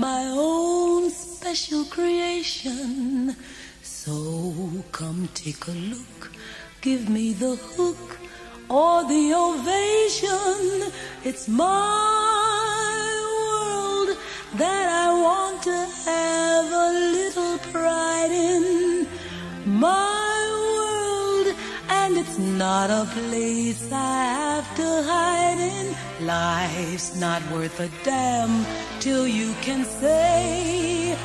my own special creation. So come take a look, give me the hook or the ovation. It's my world that I want to have a little pride in. My world, and it's not a place I have to hide in. Life's not worth a damn till you can say.